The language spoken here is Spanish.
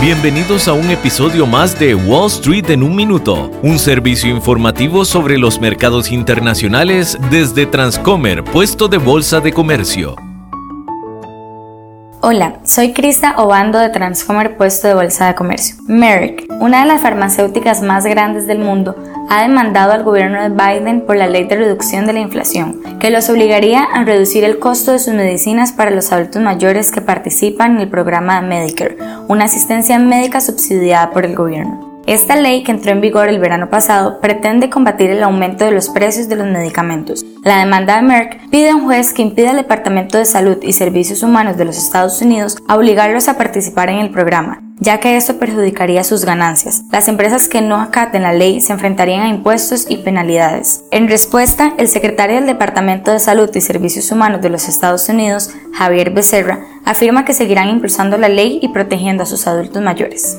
Bienvenidos a un episodio más de Wall Street en un minuto, un servicio informativo sobre los mercados internacionales desde Transcomer, puesto de bolsa de comercio. Hola, soy Krista Obando de Transcomer Puesto de Bolsa de Comercio. Merck, una de las farmacéuticas más grandes del mundo, ha demandado al gobierno de Biden por la ley de reducción de la inflación, que los obligaría a reducir el costo de sus medicinas para los adultos mayores que participan en el programa Medicare, una asistencia médica subsidiada por el gobierno. Esta ley, que entró en vigor el verano pasado, pretende combatir el aumento de los precios de los medicamentos. La demanda de Merck pide a un juez que impida al Departamento de Salud y Servicios Humanos de los Estados Unidos a obligarlos a participar en el programa, ya que esto perjudicaría sus ganancias. Las empresas que no acaten la ley se enfrentarían a impuestos y penalidades. En respuesta, el secretario del Departamento de Salud y Servicios Humanos de los Estados Unidos, Javier Becerra, afirma que seguirán impulsando la ley y protegiendo a sus adultos mayores.